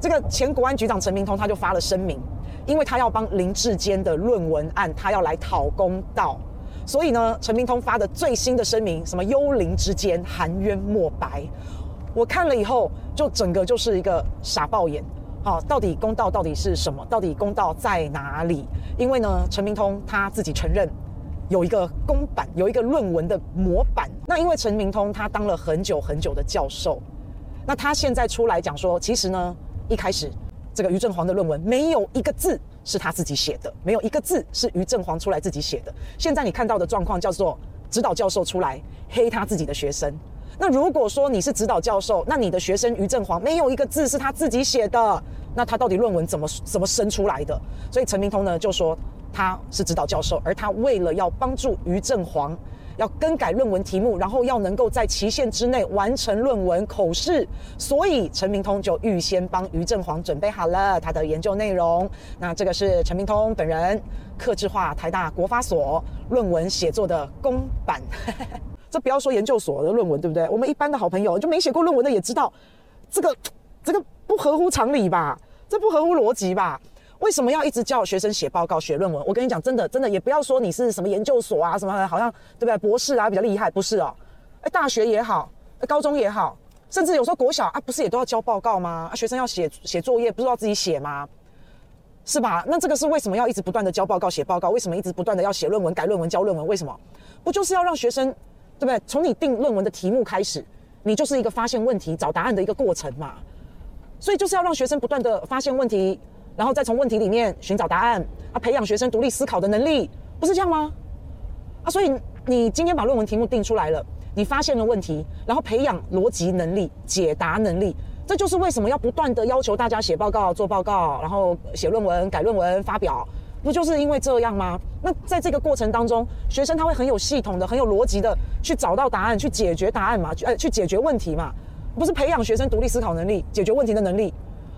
这个前国安局长陈明通他就发了声明，因为他要帮林志坚的论文案，他要来讨公道，所以呢，陈明通发的最新的声明，什么幽灵之间含冤莫白，我看了以后就整个就是一个傻爆眼。好，到底公道到底是什么？到底公道在哪里？因为呢，陈明通他自己承认有一个公版，有一个论文的模板。那因为陈明通他当了很久很久的教授，那他现在出来讲说，其实呢，一开始这个于正煌的论文没有一个字是他自己写的，没有一个字是于正煌出来自己写的。现在你看到的状况叫做指导教授出来黑他自己的学生。那如果说你是指导教授，那你的学生于正煌没有一个字是他自己写的，那他到底论文怎么怎么生出来的？所以陈明通呢就说他是指导教授，而他为了要帮助于正煌，要更改论文题目，然后要能够在期限之内完成论文口试，所以陈明通就预先帮于正煌准备好了他的研究内容。那这个是陈明通本人客制化台大国发所论文写作的公版。这不要说研究所的论文，对不对？我们一般的好朋友就没写过论文的也知道，这个这个不合乎常理吧？这不合乎逻辑吧？为什么要一直叫学生写报告、写论文？我跟你讲，真的真的也不要说你是什么研究所啊，什么好像对不对？博士啊比较厉害，不是哦？哎，大学也好，高中也好，甚至有时候国小啊，不是也都要交报告吗？啊，学生要写写作业，不是要自己写吗？是吧？那这个是为什么要一直不断的交报告、写报告？为什么一直不断的要写论文、改论文、交论文？为什么？不就是要让学生？对不对？从你定论文的题目开始，你就是一个发现问题、找答案的一个过程嘛。所以就是要让学生不断的发现问题，然后再从问题里面寻找答案啊，培养学生独立思考的能力，不是这样吗？啊，所以你今天把论文题目定出来了，你发现了问题，然后培养逻辑能力、解答能力，这就是为什么要不断的要求大家写报告、做报告，然后写论文、改论文、发表。不就是因为这样吗？那在这个过程当中，学生他会很有系统的、很有逻辑的去找到答案、去解决答案嘛？呃，去解决问题嘛？不是培养学生独立思考能力、解决问题的能力。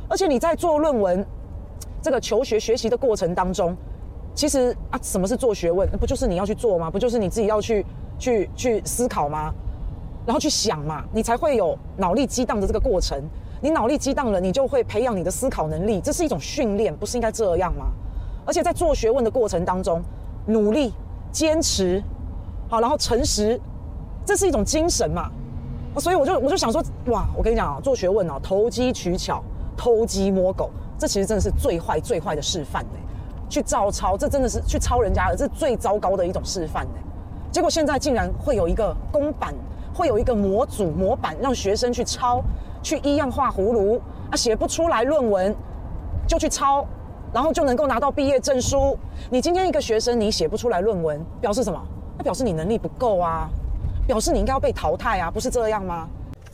而且你在做论文这个求学学习的过程当中，其实啊，什么是做学问？那不就是你要去做吗？不就是你自己要去去去思考吗？然后去想嘛，你才会有脑力激荡的这个过程。你脑力激荡了，你就会培养你的思考能力，这是一种训练，不是应该这样吗？而且在做学问的过程当中，努力、坚持，好，然后诚实，这是一种精神嘛。所以我就我就想说，哇，我跟你讲啊，做学问啊，投机取巧、偷鸡摸狗，这其实真的是最坏、最坏的示范呢。去照抄，这真的是去抄人家的，这是最糟糕的一种示范呢。结果现在竟然会有一个公版，会有一个模组模板，让学生去抄，去一样画葫芦啊，写不出来论文就去抄。然后就能够拿到毕业证书。你今天一个学生，你写不出来论文，表示什么？那表示你能力不够啊，表示你应该要被淘汰啊，不是这样吗？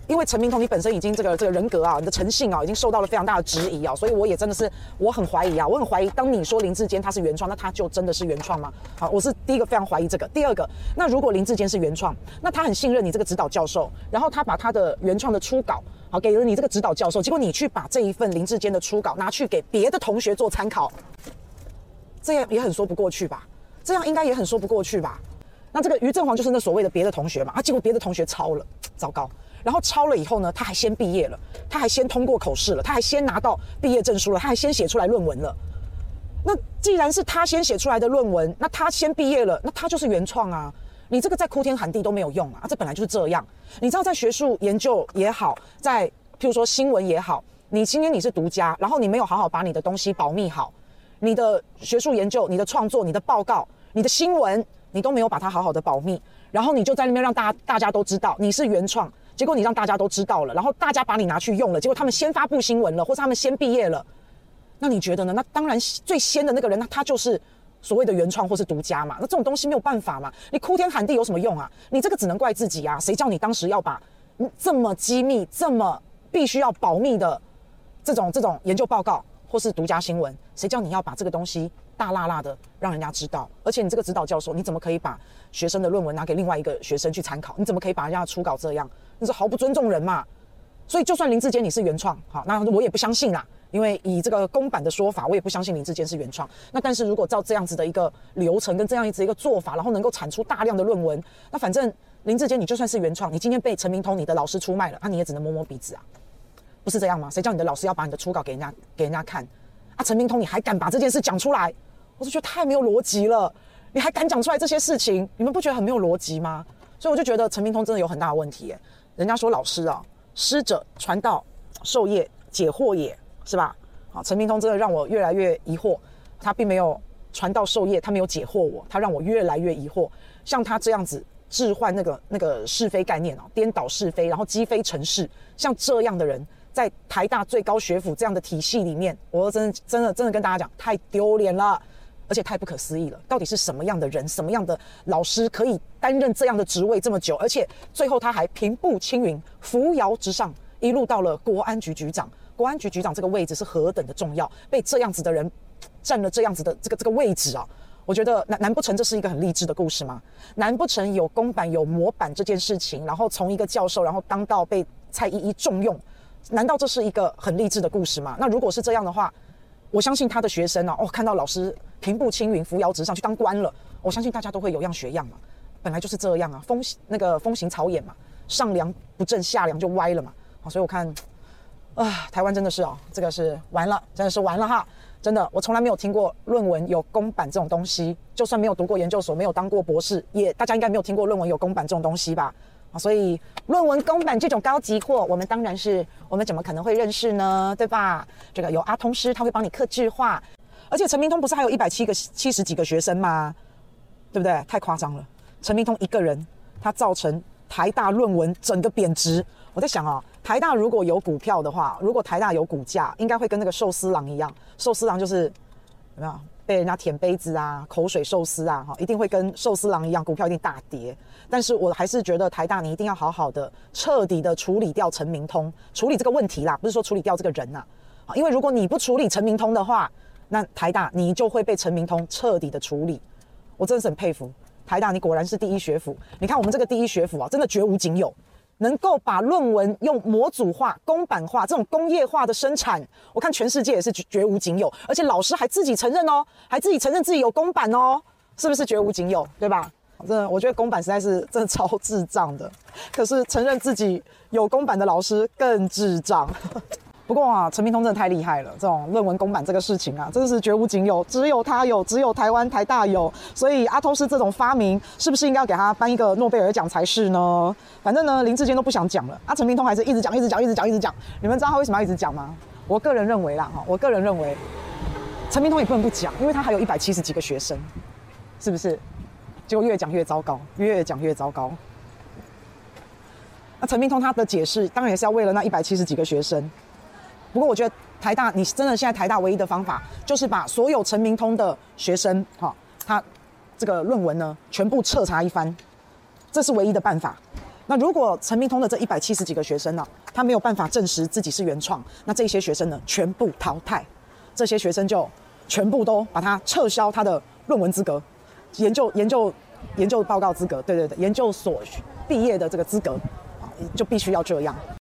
因为陈明通，你本身已经这个这个人格啊，你的诚信啊，已经受到了非常大的质疑啊，所以我也真的是我很怀疑啊，我很怀疑，当你说林志坚他是原创，那他就真的是原创吗？好，我是第一个非常怀疑这个。第二个，那如果林志坚是原创，那他很信任你这个指导教授，然后他把他的原创的初稿。好，给了你这个指导教授，结果你去把这一份林志坚的初稿拿去给别的同学做参考，这样也很说不过去吧？这样应该也很说不过去吧？那这个于正煌就是那所谓的别的同学嘛？啊，结果别的同学抄了，糟糕！然后抄了以后呢，他还先毕业了，他还先通过口试了，他还先拿到毕业证书了，他还先写出来论文了。那既然是他先写出来的论文，那他先毕业了，那他就是原创啊。你这个在哭天喊地都没有用啊！这本来就是这样。你知道，在学术研究也好，在譬如说新闻也好，你今天你是独家，然后你没有好好把你的东西保密好，你的学术研究、你的创作、你的报告、你的新闻，你都没有把它好好的保密，然后你就在那边让大家大家都知道你是原创，结果你让大家都知道了，然后大家把你拿去用了，结果他们先发布新闻了，或是他们先毕业了，那你觉得呢？那当然最先的那个人，那他就是。所谓的原创或是独家嘛，那这种东西没有办法嘛，你哭天喊地有什么用啊？你这个只能怪自己啊！谁叫你当时要把这么机密、这么必须要保密的这种这种研究报告或是独家新闻，谁叫你要把这个东西大辣辣的让人家知道？而且你这个指导教授，你怎么可以把学生的论文拿给另外一个学生去参考？你怎么可以把人家的初稿这样？你是毫不尊重人嘛？所以就算林志坚你是原创，好，那我也不相信啦。因为以这个公版的说法，我也不相信林志坚是原创。那但是如果照这样子的一个流程跟这样子一个做法，然后能够产出大量的论文，那反正林志坚你就算是原创，你今天被陈明通你的老师出卖了，那你也只能摸摸鼻子啊。不是这样吗？谁叫你的老师要把你的初稿给人家给人家看？啊，陈明通，你还敢把这件事讲出来？我就觉得太没有逻辑了。你还敢讲出来这些事情？你们不觉得很没有逻辑吗？所以我就觉得陈明通真的有很大的问题。哎，人家说老师啊，师者，传道授业解惑也，是吧？好，陈明通真的让我越来越疑惑。他并没有传道授业，他没有解惑我，他让我越来越疑惑。像他这样子置换那个那个是非概念啊，颠倒是非，然后积非成是，像这样的人，在台大最高学府这样的体系里面，我真的真的真的跟大家讲，太丢脸了。而且太不可思议了，到底是什么样的人，什么样的老师可以担任这样的职位这么久？而且最后他还平步青云，扶摇直上，一路到了国安局局长。国安局局长这个位置是何等的重要，被这样子的人占了这样子的这个这个位置啊！我觉得难难不成这是一个很励志的故事吗？难不成有公版有模板这件事情，然后从一个教授，然后当到被蔡依依重用，难道这是一个很励志的故事吗？那如果是这样的话，我相信他的学生啊，哦，看到老师。平步青云，扶摇直上去当官了。我相信大家都会有样学样嘛，本来就是这样啊，风那个风行草偃嘛，上梁不正下梁就歪了嘛。好，所以我看啊，台湾真的是哦，这个是完了，真的是完了哈，真的，我从来没有听过论文有公版这种东西，就算没有读过研究所，没有当过博士，也大家应该没有听过论文有公版这种东西吧？所以论文公版这种高级货，我们当然是我们怎么可能会认识呢？对吧？这个有阿通师，他会帮你刻制化。而且陈明通不是还有一百七个七十几个学生吗？对不对？太夸张了！陈明通一个人，他造成台大论文整个贬值。我在想啊，台大如果有股票的话，如果台大有股价，应该会跟那个寿司郎一样。寿司郎就是有没有被人家舔杯子啊、口水寿司啊？哈，一定会跟寿司郎一样，股票一定大跌。但是我还是觉得台大你一定要好好的、彻底的处理掉陈明通，处理这个问题啦，不是说处理掉这个人呐。啊，因为如果你不处理陈明通的话，那台大你就会被陈明通彻底的处理，我真的是很佩服台大，你果然是第一学府。你看我们这个第一学府啊，真的绝无仅有，能够把论文用模组化、公版化这种工业化的生产，我看全世界也是绝绝无仅有。而且老师还自己承认哦，还自己承认自己有公版哦，是不是绝无仅有？对吧？真的，我觉得公版实在是真的超智障的。可是承认自己有公版的老师更智障。不过啊，陈明通真的太厉害了，这种论文公版这个事情啊，真的是绝无仅有，只有他有，只有台湾台大有。所以阿通是这种发明，是不是应该要给他颁一个诺贝尔奖才是呢？反正呢，林志坚都不想讲了，啊，陈明通还是一直讲，一直讲，一直讲，一直讲。你们知道他为什么要一直讲吗？我个人认为啦，哈，我个人认为，陈明通也不能不讲，因为他还有一百七十几个学生，是不是？结果越讲越糟糕，越讲越糟糕。那陈明通他的解释，当然也是要为了那一百七十几个学生。不过我觉得台大，你真的现在台大唯一的方法，就是把所有陈明通的学生，哈，他这个论文呢，全部彻查一番，这是唯一的办法。那如果陈明通的这一百七十几个学生呢，他没有办法证实自己是原创，那这些学生呢，全部淘汰，这些学生就全部都把他撤销他的论文资格，研究研究研究报告资格，对对对，研究所毕业的这个资格，啊，就必须要这样。